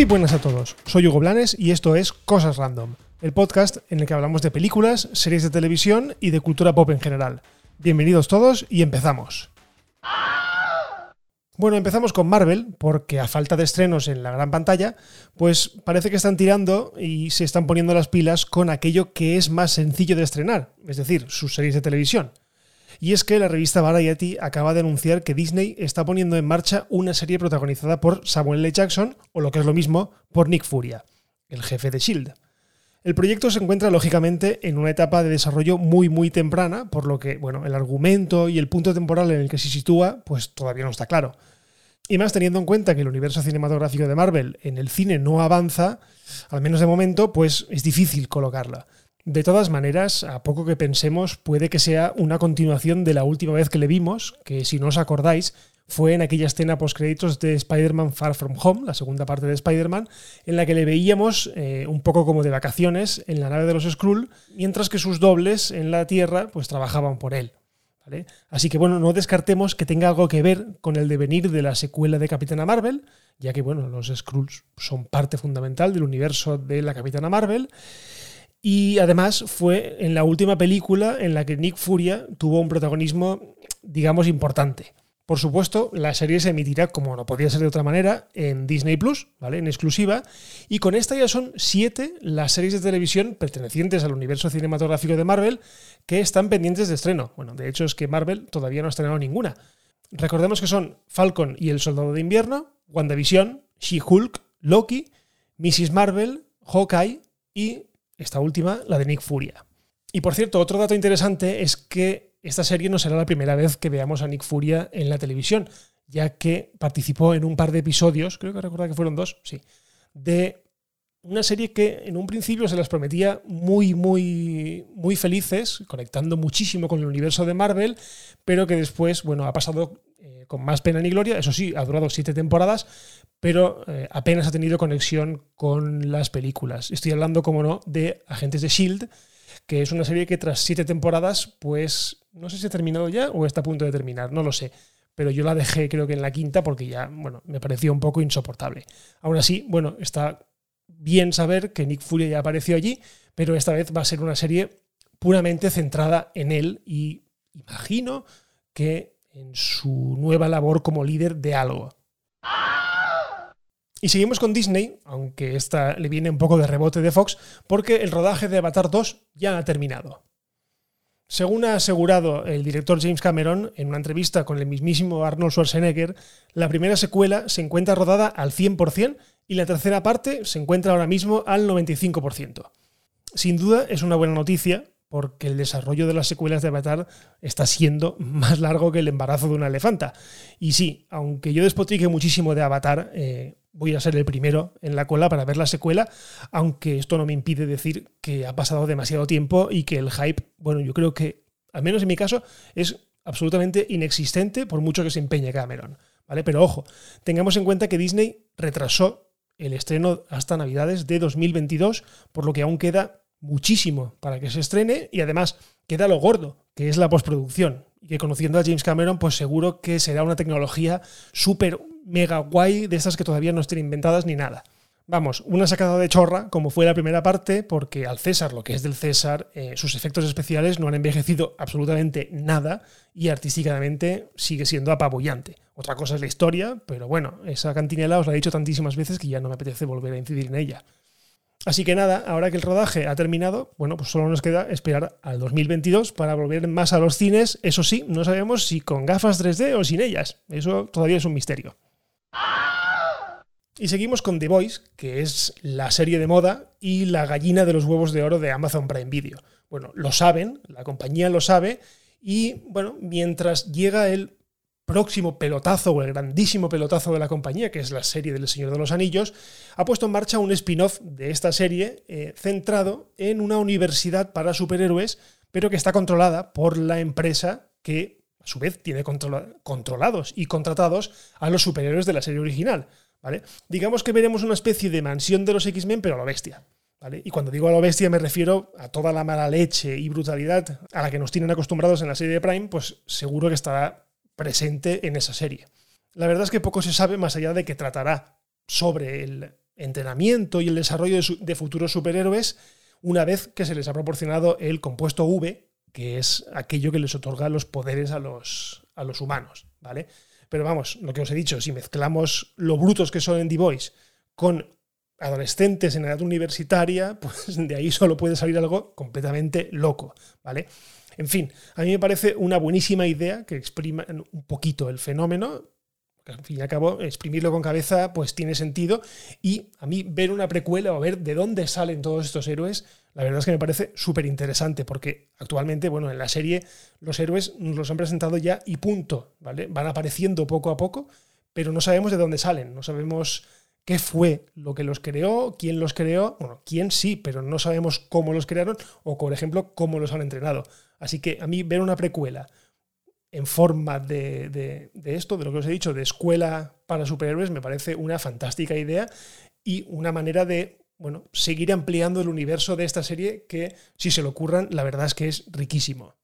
Muy buenas a todos, soy Hugo Blanes y esto es Cosas Random, el podcast en el que hablamos de películas, series de televisión y de cultura pop en general. Bienvenidos todos y empezamos. Bueno, empezamos con Marvel, porque a falta de estrenos en la gran pantalla, pues parece que están tirando y se están poniendo las pilas con aquello que es más sencillo de estrenar, es decir, sus series de televisión. Y es que la revista Variety acaba de anunciar que Disney está poniendo en marcha una serie protagonizada por Samuel L. Jackson, o lo que es lo mismo, por Nick Furia, el jefe de Shield. El proyecto se encuentra lógicamente en una etapa de desarrollo muy muy temprana, por lo que, bueno, el argumento y el punto temporal en el que se sitúa, pues todavía no está claro. Y más teniendo en cuenta que el universo cinematográfico de Marvel en el cine no avanza, al menos de momento, pues es difícil colocarla. De todas maneras, a poco que pensemos, puede que sea una continuación de la última vez que le vimos, que si no os acordáis, fue en aquella escena post-créditos de Spider-Man Far From Home, la segunda parte de Spider-Man, en la que le veíamos eh, un poco como de vacaciones en la nave de los Skrull, mientras que sus dobles en la Tierra pues trabajaban por él. Así que bueno, no descartemos que tenga algo que ver con el devenir de la secuela de Capitana Marvel, ya que bueno, los Skrulls son parte fundamental del universo de la Capitana Marvel. Y además fue en la última película en la que Nick Furia tuvo un protagonismo, digamos, importante. Por supuesto, la serie se emitirá, como no podía ser de otra manera, en Disney Plus, ¿vale? En exclusiva. Y con esta ya son siete las series de televisión pertenecientes al universo cinematográfico de Marvel que están pendientes de estreno. Bueno, de hecho es que Marvel todavía no ha estrenado ninguna. Recordemos que son Falcon y el Soldado de Invierno, WandaVision, She-Hulk, Loki, Mrs. Marvel, Hawkeye y esta última, la de Nick Furia. Y por cierto, otro dato interesante es que esta serie no será la primera vez que veamos a Nick Furia en la televisión, ya que participó en un par de episodios, creo que recordar que fueron dos, sí, de una serie que en un principio se las prometía muy, muy, muy felices, conectando muchísimo con el universo de Marvel, pero que después, bueno, ha pasado eh, con más pena ni gloria. Eso sí, ha durado siete temporadas, pero eh, apenas ha tenido conexión con las películas. Estoy hablando, como no, de Agentes de Shield, que es una serie que tras siete temporadas, pues no sé si ha terminado ya o está a punto de terminar, no lo sé. Pero yo la dejé creo que en la quinta porque ya, bueno, me pareció un poco insoportable. Aún así, bueno, está bien saber que Nick Fury ya apareció allí, pero esta vez va a ser una serie puramente centrada en él y imagino que en su nueva labor como líder de algo. Y seguimos con Disney, aunque esta le viene un poco de rebote de Fox, porque el rodaje de Avatar 2 ya ha terminado. Según ha asegurado el director James Cameron en una entrevista con el mismísimo Arnold Schwarzenegger, la primera secuela se encuentra rodada al 100% y la tercera parte se encuentra ahora mismo al 95%. Sin duda es una buena noticia porque el desarrollo de las secuelas de Avatar está siendo más largo que el embarazo de una elefanta. Y sí, aunque yo despotrique muchísimo de Avatar, eh, voy a ser el primero en la cola para ver la secuela, aunque esto no me impide decir que ha pasado demasiado tiempo y que el hype, bueno, yo creo que, al menos en mi caso, es absolutamente inexistente por mucho que se empeñe Cameron. ¿vale? Pero ojo, tengamos en cuenta que Disney retrasó el estreno hasta Navidades de 2022, por lo que aún queda muchísimo para que se estrene y además queda lo gordo, que es la postproducción. Y que conociendo a James Cameron, pues seguro que será una tecnología súper mega guay de esas que todavía no estén inventadas ni nada. Vamos, una sacada de chorra, como fue la primera parte, porque al César, lo que es del César, eh, sus efectos especiales no han envejecido absolutamente nada y artísticamente sigue siendo apabullante. Otra cosa es la historia, pero bueno, esa cantinela os la he dicho tantísimas veces que ya no me apetece volver a incidir en ella. Así que nada, ahora que el rodaje ha terminado, bueno, pues solo nos queda esperar al 2022 para volver más a los cines. Eso sí, no sabemos si con gafas 3D o sin ellas. Eso todavía es un misterio. Y seguimos con The Voice, que es la serie de moda y la gallina de los huevos de oro de Amazon Prime Video. Bueno, lo saben, la compañía lo sabe, y bueno, mientras llega el próximo pelotazo o el grandísimo pelotazo de la compañía, que es la serie del Señor de los Anillos, ha puesto en marcha un spin-off de esta serie eh, centrado en una universidad para superhéroes, pero que está controlada por la empresa que a su vez tiene controlados y contratados a los superhéroes de la serie original. ¿vale? Digamos que veremos una especie de mansión de los X-Men, pero a lo bestia. ¿vale? Y cuando digo a lo bestia me refiero a toda la mala leche y brutalidad a la que nos tienen acostumbrados en la serie de Prime, pues seguro que estará presente en esa serie. La verdad es que poco se sabe más allá de que tratará sobre el entrenamiento y el desarrollo de, futuros superhéroes una vez que se les ha proporcionado el compuesto V, que es aquello que les otorga los poderes a los, a los humanos, ¿vale? Pero vamos, lo que os he dicho, si mezclamos lo brutos que son en The Voice con adolescentes en edad universitaria, pues de ahí solo puede salir algo completamente loco, ¿vale? En fin, a mí me parece una buenísima idea que exprima un poquito el fenómeno, al fin y al cabo, exprimirlo con cabeza pues tiene sentido y a mí ver una precuela o ver de dónde salen todos estos héroes, la verdad es que me parece súper interesante porque actualmente, bueno, en la serie los héroes nos los han presentado ya y punto, ¿vale? Van apareciendo poco a poco, pero no sabemos de dónde salen, no sabemos qué fue lo que los creó, quién los creó, bueno, quién sí, pero no sabemos cómo los crearon o, por ejemplo, cómo los han entrenado. Así que a mí ver una precuela en forma de, esto, de lo que os he dicho, de escuela para superhéroes, me parece una fantástica idea y una manera de bueno, seguir ampliando el universo de esta serie que, si se lo ocurran, la verdad es que es riquísimo.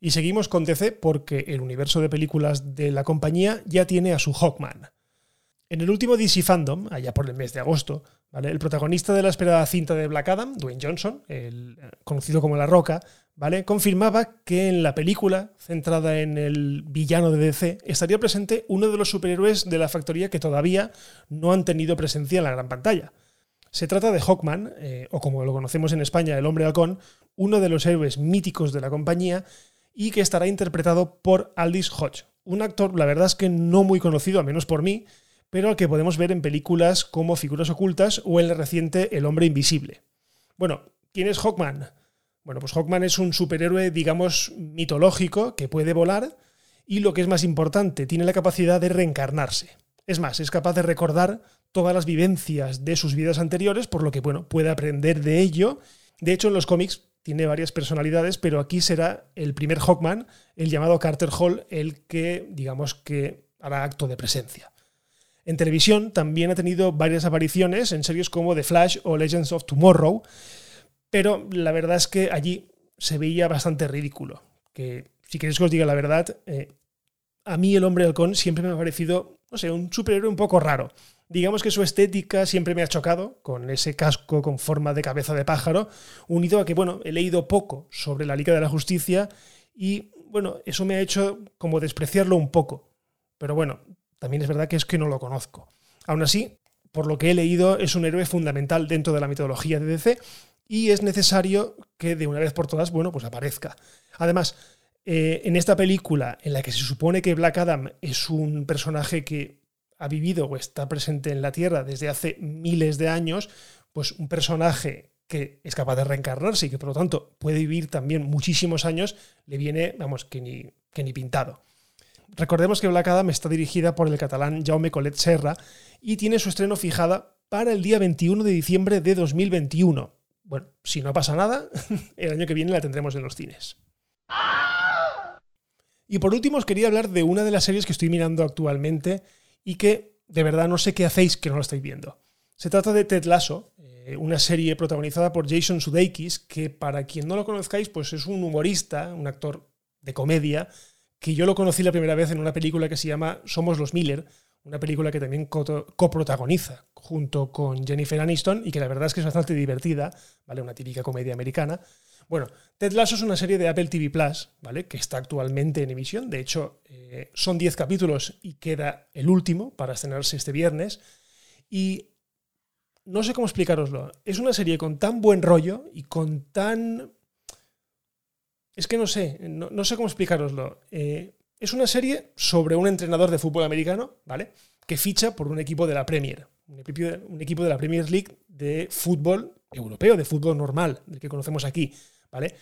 Y seguimos con DC porque el universo de películas de la compañía ya tiene a su Hawkman. En el último DC Fandom, allá por el mes de agosto, el protagonista de la esperada cinta de Black Adam, Dwayne Johnson, el, eh, conocido como La Roca, ¿vale? confirmaba que en la película, centrada en el villano de DC, estaría presente uno de los superhéroes de la factoría que todavía no han tenido presencia en la gran pantalla. Se trata de Hawkman, eh, o como lo conocemos en España, el hombre halcón, uno de los héroes míticos de la compañía, y que estará interpretado por Aldis Hodge, un actor, la verdad es que no muy conocido, al menos por mí, pero que podemos ver en películas como Figuras Ocultas o el reciente El Hombre Invisible. Bueno, ¿quién es Hawkman? Bueno, pues Hawkman es un superhéroe, digamos, mitológico que puede volar y lo que es más importante, tiene la capacidad de reencarnarse. Es más, es capaz de recordar todas las vivencias de sus vidas anteriores, por lo que, bueno, puede aprender de ello. De hecho, en los cómics tiene varias personalidades, pero aquí será el primer Hawkman, el llamado Carter Hall, el que, digamos, que hará acto de presencia. En televisión también ha tenido varias apariciones en series como The Flash o Legends of Tomorrow, pero la verdad es que allí se veía bastante ridículo. Que si queréis que os diga la verdad, eh, a mí el hombre halcón siempre me ha parecido, no sé, un superhéroe un poco raro. Digamos que su estética siempre me ha chocado, con ese casco con forma de cabeza de pájaro, unido a que, bueno, he leído poco sobre la Liga de la Justicia y, bueno, eso me ha hecho como despreciarlo un poco. Pero bueno, también es verdad que es que no lo conozco. Aún así, por lo que he leído, es un héroe fundamental dentro de la mitología de DC y es necesario que de una vez por todas, bueno, pues aparezca. Además, eh, en esta película en la que se supone que Black Adam es un personaje que ha vivido o está presente en la Tierra desde hace miles de años, pues un personaje que es capaz de reencarnarse y que por lo tanto puede vivir también muchísimos años, le viene, vamos, que ni, que ni pintado. Recordemos que Black Adam está dirigida por el catalán Jaume Colet Serra y tiene su estreno fijada para el día 21 de diciembre de 2021. Bueno, si no pasa nada, el año que viene la tendremos en los cines. Y por último os quería hablar de una de las series que estoy mirando actualmente y que de verdad no sé qué hacéis que no lo estáis viendo. Se trata de Ted Lasso, eh, una serie protagonizada por Jason Sudeikis, que para quien no lo conozcáis, pues es un humorista, un actor de comedia, que yo lo conocí la primera vez en una película que se llama Somos los Miller, una película que también coprotagoniza junto con Jennifer Aniston y que la verdad es que es bastante divertida, ¿vale? Una típica comedia americana. Bueno, Ted Lasso es una serie de Apple TV Plus, ¿vale? Que está actualmente en emisión. De hecho, eh, son 10 capítulos y queda el último para estrenarse este viernes. Y no sé cómo explicaroslo. Es una serie con tan buen rollo y con tan es que no sé, no, sé cómo explicaroslo. Eh, es una serie sobre un entrenador de fútbol americano, ¿vale? Que ficha por un equipo de la Premier, un equipo, de la Premier League de fútbol europeo, de fútbol normal, del que conocemos aquí, ¿vale?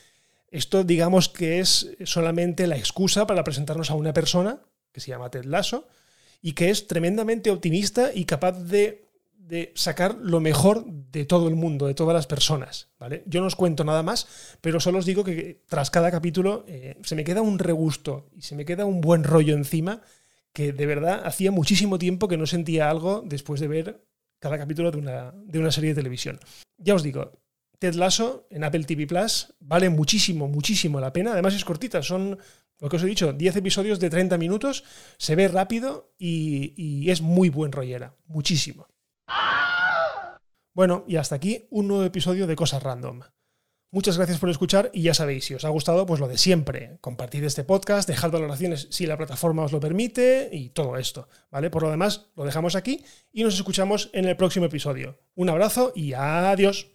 Esto digamos que es solamente la excusa para presentarnos a una persona que se llama Ted Lasso y que es tremendamente optimista y capaz de de sacar lo mejor de todo el mundo, de todas las personas. ¿vale? Yo no os cuento nada más, pero solo os digo que tras cada capítulo eh, se me queda un regusto y se me queda un buen rollo encima que de verdad hacía muchísimo tiempo que no sentía algo después de ver cada capítulo de una, de una serie de televisión. Ya os digo, Ted Lasso en Apple TV Plus vale muchísimo, muchísimo la pena. Además es cortita, son, lo que os he dicho, 10 episodios de 30 minutos, se ve rápido y, y es muy buen rollera, muchísimo. Bueno, y hasta aquí un nuevo episodio de Cosas Random. Muchas gracias por escuchar y ya sabéis, si os ha gustado, pues lo de siempre. Compartid este podcast, dejad valoraciones si la plataforma os lo permite y todo esto, ¿vale? Por lo demás, lo dejamos aquí y nos escuchamos en el próximo episodio. Un abrazo y adiós.